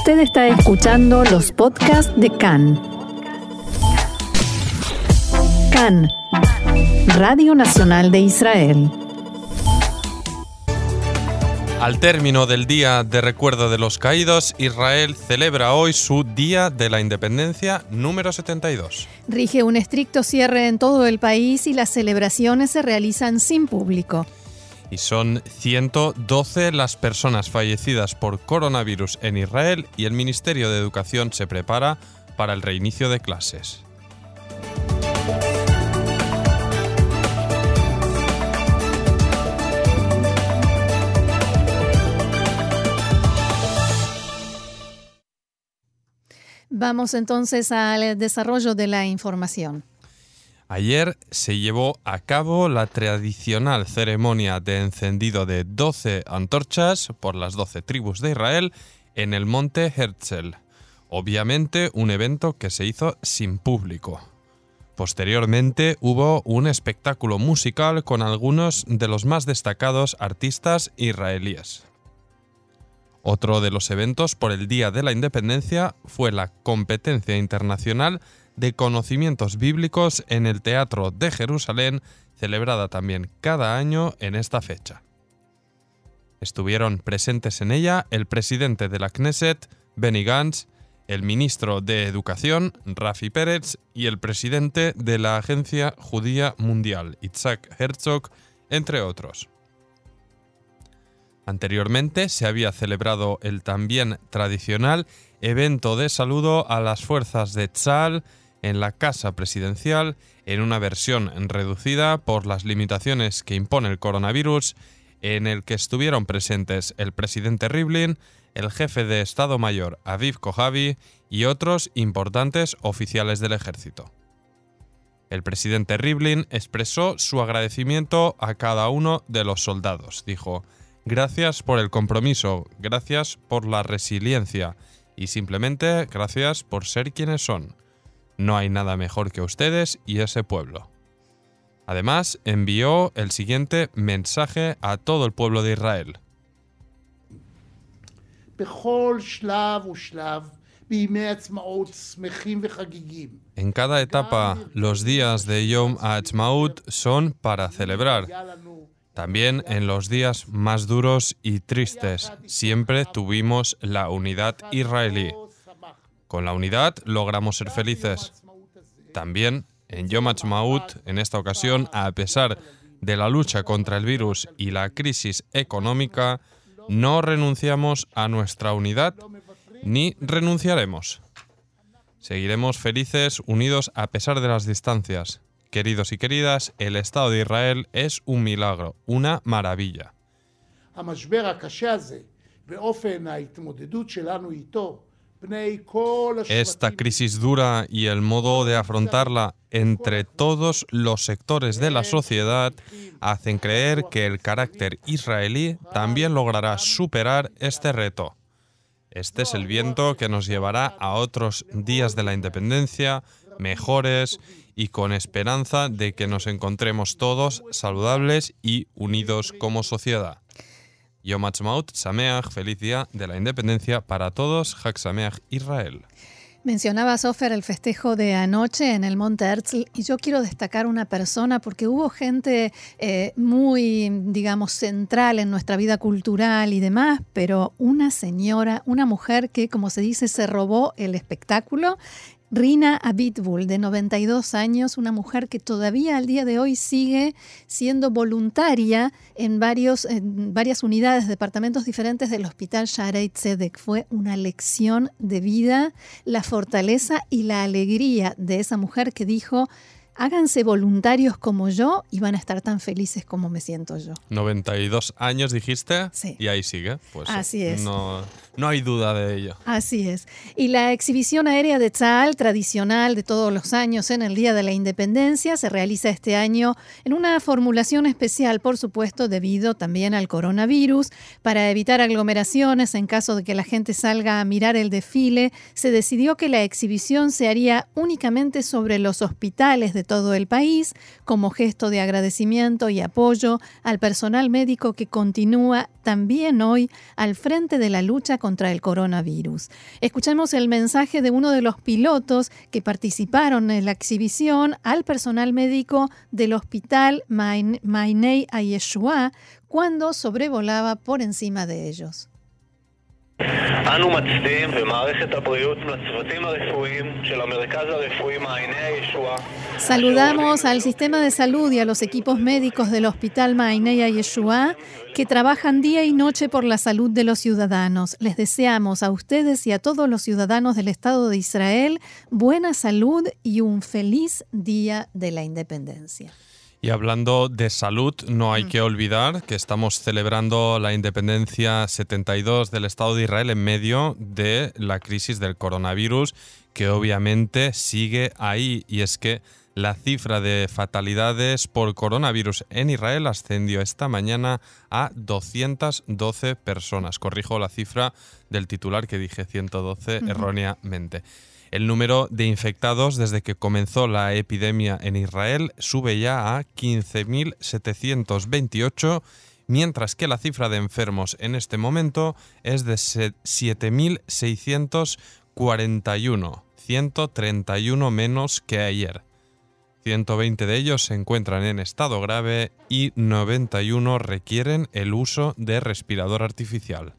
Usted está escuchando los podcasts de CAN. CAN, Radio Nacional de Israel. Al término del Día de Recuerdo de los Caídos, Israel celebra hoy su Día de la Independencia número 72. Rige un estricto cierre en todo el país y las celebraciones se realizan sin público. Y son 112 las personas fallecidas por coronavirus en Israel y el Ministerio de Educación se prepara para el reinicio de clases. Vamos entonces al desarrollo de la información. Ayer se llevó a cabo la tradicional ceremonia de encendido de 12 antorchas por las 12 tribus de Israel en el monte Herzl. Obviamente un evento que se hizo sin público. Posteriormente hubo un espectáculo musical con algunos de los más destacados artistas israelíes. Otro de los eventos por el Día de la Independencia fue la competencia internacional de conocimientos bíblicos en el Teatro de Jerusalén, celebrada también cada año en esta fecha. Estuvieron presentes en ella el presidente de la Knesset, Benny Gantz, el ministro de Educación, Rafi Pérez, y el presidente de la Agencia Judía Mundial, Itzhak Herzog, entre otros. Anteriormente se había celebrado el también tradicional evento de saludo a las fuerzas de Tzal en la Casa Presidencial en una versión reducida por las limitaciones que impone el coronavirus, en el que estuvieron presentes el presidente Rivlin, el jefe de Estado Mayor Aviv Kojavi y otros importantes oficiales del ejército. El presidente Rivlin expresó su agradecimiento a cada uno de los soldados. Dijo, Gracias por el compromiso, gracias por la resiliencia y simplemente gracias por ser quienes son. No hay nada mejor que ustedes y ese pueblo. Además, envió el siguiente mensaje a todo el pueblo de Israel. En cada etapa, los días de Yom HaAtzmaut son para celebrar. También en los días más duros y tristes siempre tuvimos la unidad israelí. Con la unidad logramos ser felices. También en Yom Ha'atzmaut, en esta ocasión, a pesar de la lucha contra el virus y la crisis económica, no renunciamos a nuestra unidad ni renunciaremos. Seguiremos felices, unidos a pesar de las distancias. Queridos y queridas, el Estado de Israel es un milagro, una maravilla. Esta crisis dura y el modo de afrontarla entre todos los sectores de la sociedad hacen creer que el carácter israelí también logrará superar este reto. Este es el viento que nos llevará a otros días de la independencia, mejores y con esperanza de que nos encontremos todos saludables y unidos como sociedad. Yom Ha'atzmaut, Sameach, feliz día de la independencia para todos, Hak Sameach Israel. Mencionaba Sofer el festejo de anoche en el Monte Herzl y yo quiero destacar una persona porque hubo gente eh, muy, digamos, central en nuestra vida cultural y demás, pero una señora, una mujer que, como se dice, se robó el espectáculo Rina Abitbul, de 92 años, una mujer que todavía al día de hoy sigue siendo voluntaria en, varios, varias unidades, departamentos diferentes del Hospital Sharei Tzedek. Fue una lección de vida, la fortaleza y la alegría de esa mujer que dijo, háganse voluntarios como yo y van a estar tan felices como me siento yo. 92 años dijiste sí. y ahí sigue. Pues Así es. No, no hay duda de ello. Así es. Y la exhibición aérea de Tzal, tradicional de todos los años en el Día de la Independencia, se realiza este año en una formulación especial, por supuesto, debido también al coronavirus. Para evitar aglomeraciones en caso de que la gente salga a mirar el desfile, se decidió que la exhibición se haría únicamente sobre los hospitales de todo el país como gesto de agradecimiento y apoyo al personal médico que continúa también hoy al frente de la lucha contra el coronavirus. Escuchamos el mensaje de uno de los pilotos que participaron en la exhibición al personal médico del hospital Mainei Ayeshua cuando sobrevolaba por encima de ellos. Saludamos al sistema de salud y a los equipos médicos del Hospital Maineya Yeshua que trabajan día y noche por la salud de los ciudadanos. Les deseamos a ustedes y a todos los ciudadanos del Estado de Israel buena salud y un feliz Día de la Independencia. Y hablando de salud, no hay mm. que olvidar que estamos celebrando la independencia 72 del Estado de Israel en medio de la crisis del coronavirus, que obviamente sigue ahí. Y es que la cifra de fatalidades por coronavirus en Israel ascendió esta mañana a 212 personas. Corrijo la cifra del titular que dije 112 erróneamente. El número de infectados desde que comenzó la epidemia en Israel sube ya a 15.728, mientras que la cifra de enfermos en este momento es de 7.641, 131 menos que ayer. 120 de ellos se encuentran en estado grave y 91 requieren el uso de respirador artificial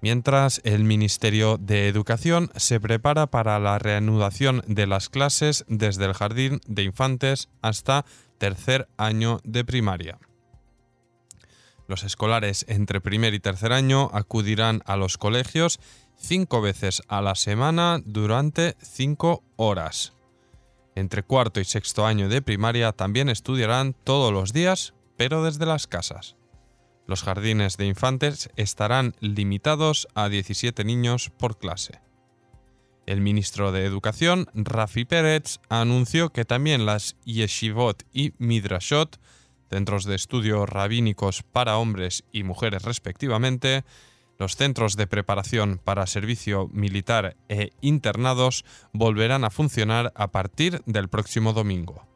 mientras el Ministerio de Educación se prepara para la reanudación de las clases desde el jardín de infantes hasta tercer año de primaria. Los escolares entre primer y tercer año acudirán a los colegios cinco veces a la semana durante cinco horas. Entre cuarto y sexto año de primaria también estudiarán todos los días, pero desde las casas. Los jardines de infantes estarán limitados a 17 niños por clase. El ministro de Educación, Rafi Pérez, anunció que también las yeshivot y midrashot, centros de estudio rabínicos para hombres y mujeres respectivamente, los centros de preparación para servicio militar e internados volverán a funcionar a partir del próximo domingo.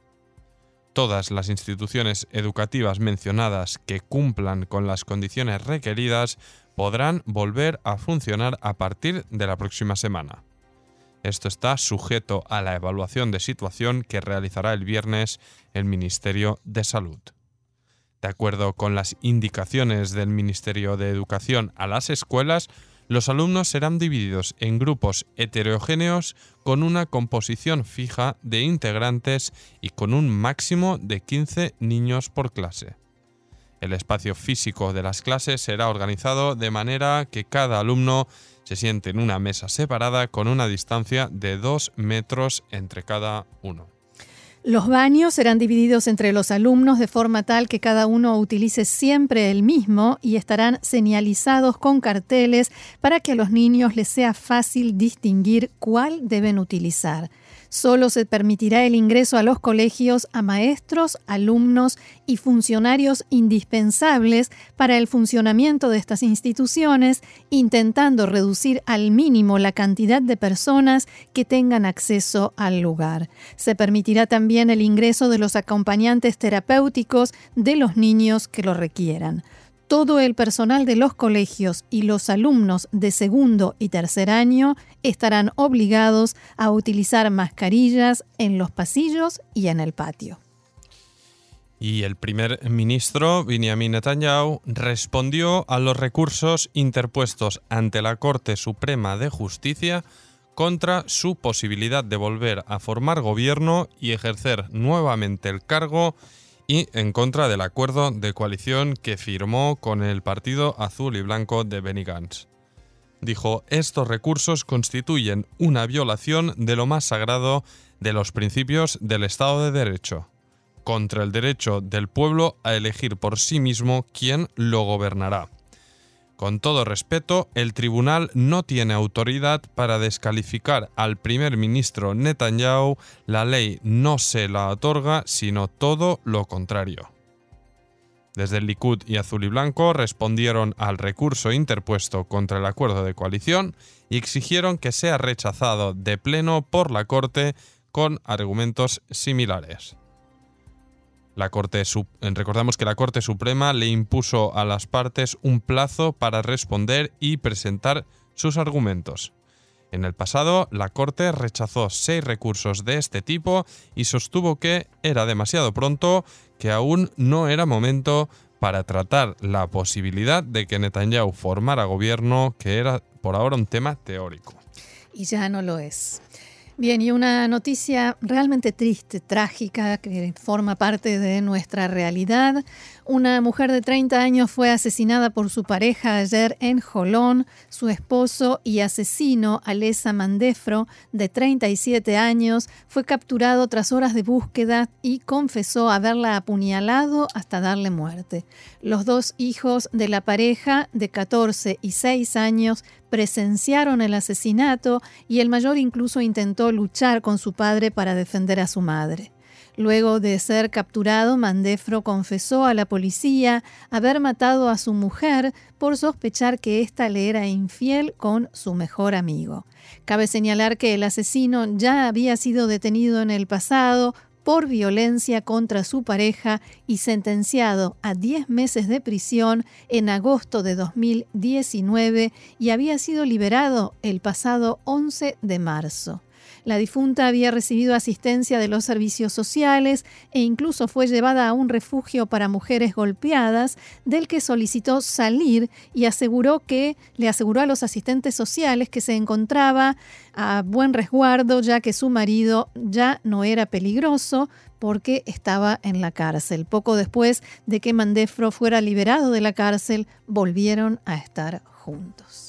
Todas las instituciones educativas mencionadas que cumplan con las condiciones requeridas podrán volver a funcionar a partir de la próxima semana. Esto está sujeto a la evaluación de situación que realizará el viernes el Ministerio de Salud. De acuerdo con las indicaciones del Ministerio de Educación a las escuelas, los alumnos serán divididos en grupos heterogéneos con una composición fija de integrantes y con un máximo de 15 niños por clase. El espacio físico de las clases será organizado de manera que cada alumno se siente en una mesa separada con una distancia de 2 metros entre cada uno. Los baños serán divididos entre los alumnos de forma tal que cada uno utilice siempre el mismo y estarán señalizados con carteles para que a los niños les sea fácil distinguir cuál deben utilizar. Solo se permitirá el ingreso a los colegios a maestros, alumnos y funcionarios indispensables para el funcionamiento de estas instituciones, intentando reducir al mínimo la cantidad de personas que tengan acceso al lugar. Se permitirá también el ingreso de los acompañantes terapéuticos de los niños que lo requieran todo el personal de los colegios y los alumnos de segundo y tercer año estarán obligados a utilizar mascarillas en los pasillos y en el patio. Y el primer ministro, Benjamin Netanyahu, respondió a los recursos interpuestos ante la Corte Suprema de Justicia contra su posibilidad de volver a formar gobierno y ejercer nuevamente el cargo y en contra del acuerdo de coalición que firmó con el Partido Azul y Blanco de Benny Gantz. Dijo, estos recursos constituyen una violación de lo más sagrado de los principios del Estado de Derecho, contra el derecho del pueblo a elegir por sí mismo quién lo gobernará. Con todo respeto, el tribunal no tiene autoridad para descalificar al primer ministro Netanyahu, la ley no se la otorga, sino todo lo contrario. Desde el Likud y Azul y Blanco respondieron al recurso interpuesto contra el acuerdo de coalición y exigieron que sea rechazado de pleno por la Corte con argumentos similares. La Corte, recordamos que la Corte Suprema le impuso a las partes un plazo para responder y presentar sus argumentos. En el pasado, la Corte rechazó seis recursos de este tipo y sostuvo que era demasiado pronto, que aún no era momento para tratar la posibilidad de que Netanyahu formara gobierno, que era por ahora un tema teórico. Y ya no lo es. Bien, y una noticia realmente triste, trágica, que forma parte de nuestra realidad. Una mujer de 30 años fue asesinada por su pareja ayer en Jolón. Su esposo y asesino, Alesa Mandefro, de 37 años, fue capturado tras horas de búsqueda y confesó haberla apuñalado hasta darle muerte. Los dos hijos de la pareja, de 14 y 6 años, presenciaron el asesinato y el mayor incluso intentó luchar con su padre para defender a su madre. Luego de ser capturado, Mandefro confesó a la policía haber matado a su mujer por sospechar que ésta le era infiel con su mejor amigo. Cabe señalar que el asesino ya había sido detenido en el pasado por violencia contra su pareja y sentenciado a 10 meses de prisión en agosto de 2019 y había sido liberado el pasado 11 de marzo. La difunta había recibido asistencia de los servicios sociales e incluso fue llevada a un refugio para mujeres golpeadas, del que solicitó salir y aseguró que le aseguró a los asistentes sociales que se encontraba a buen resguardo ya que su marido ya no era peligroso porque estaba en la cárcel. Poco después de que Mandefro fuera liberado de la cárcel, volvieron a estar juntos.